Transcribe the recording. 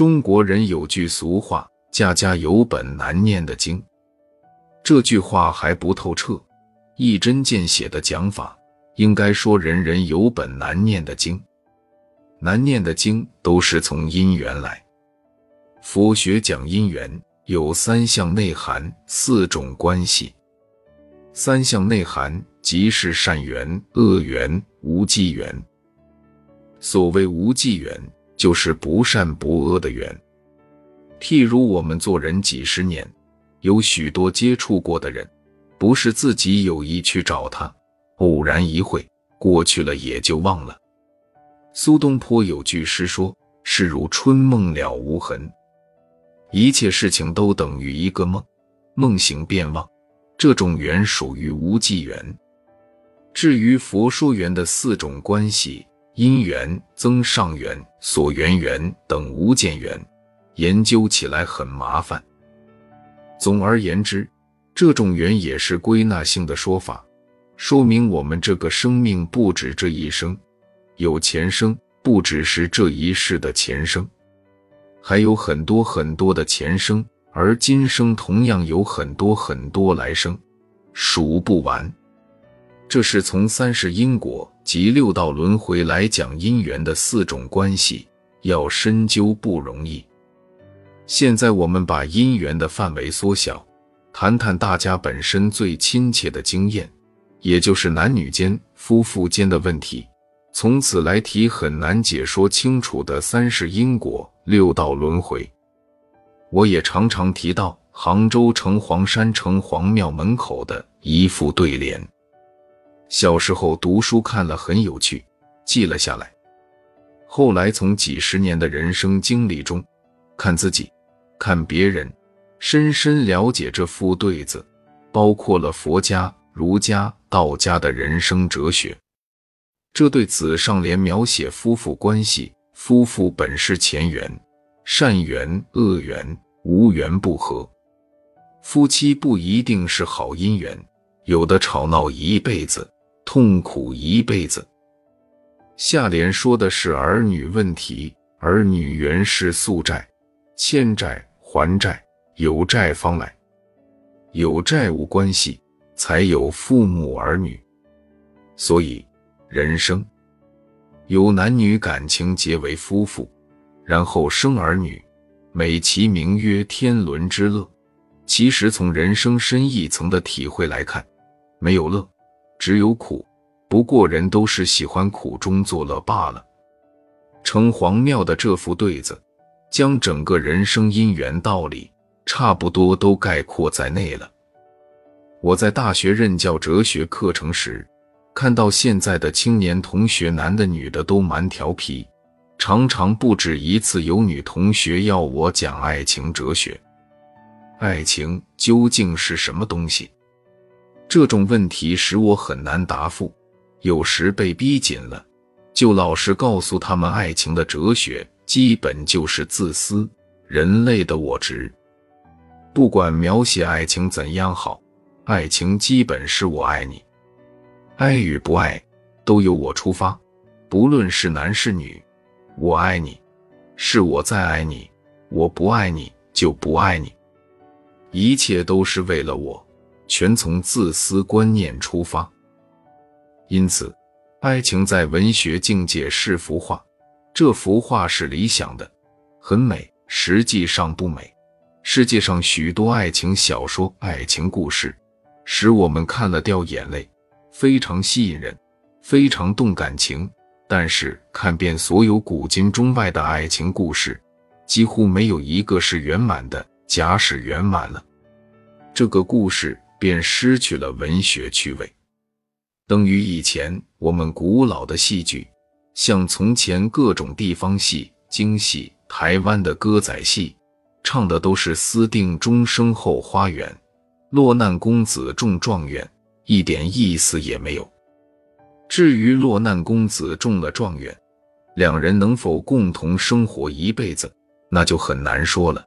中国人有句俗话：“家家有本难念的经。”这句话还不透彻，一针见血的讲法，应该说人人有本难念的经。难念的经都是从因缘来。佛学讲因缘，有三项内涵，四种关系。三项内涵即是善缘、恶缘、无记缘。所谓无记缘，就是不善不恶的缘。譬如我们做人几十年，有许多接触过的人，不是自己有意去找他，偶然一会，过去了也就忘了。苏东坡有句诗说：“事如春梦了无痕。”一切事情都等于一个梦，梦醒便忘。这种缘属于无记缘。至于佛说缘的四种关系，因缘、增上缘、所缘缘等无间缘，研究起来很麻烦。总而言之，这种缘也是归纳性的说法，说明我们这个生命不止这一生，有前生，不只是这一世的前生，还有很多很多的前生。而今生同样有很多很多来生，数不完。这是从三世因果及六道轮回来讲因缘的四种关系，要深究不容易。现在我们把因缘的范围缩小，谈谈大家本身最亲切的经验，也就是男女间、夫妇间的问题。从此来提很难解说清楚的三世因果、六道轮回。我也常常提到杭州城隍山城隍庙门口的一副对联，小时候读书看了很有趣，记了下来。后来从几十年的人生经历中，看自己，看别人，深深了解这副对子，包括了佛家、儒家、道家的人生哲学。这对子上联描写夫妇关系，夫妇本是前缘。善缘、恶缘、无缘不和，夫妻不一定是好姻缘，有的吵闹一辈子，痛苦一辈子。下联说的是儿女问题，儿女原是宿债，欠债还债，有债方来，有债务关系，才有父母儿女。所以，人生有男女感情结为夫妇。然后生儿女，美其名曰天伦之乐。其实从人生深一层的体会来看，没有乐，只有苦。不过人都是喜欢苦中作乐罢了。城隍庙的这副对子，将整个人生因缘道理差不多都概括在内了。我在大学任教哲学课程时，看到现在的青年同学，男的女的都蛮调皮。常常不止一次有女同学要我讲爱情哲学，爱情究竟是什么东西？这种问题使我很难答复。有时被逼紧了，就老实告诉他们，爱情的哲学基本就是自私，人类的我执。不管描写爱情怎样好，爱情基本是我爱你，爱与不爱都由我出发，不论是男是女。我爱你，是我在爱你；我不爱你，就不爱你。一切都是为了我，全从自私观念出发。因此，爱情在文学境界是幅画，这幅画是理想的，很美，实际上不美。世界上许多爱情小说、爱情故事，使我们看了掉眼泪，非常吸引人，非常动感情。但是看遍所有古今中外的爱情故事，几乎没有一个是圆满的。假使圆满了，这个故事便失去了文学趣味，等于以前我们古老的戏剧，像从前各种地方戏、京戏、台湾的歌仔戏，唱的都是私定终生后花园，落难公子中状元，一点意思也没有。至于落难公子中了状元，两人能否共同生活一辈子，那就很难说了。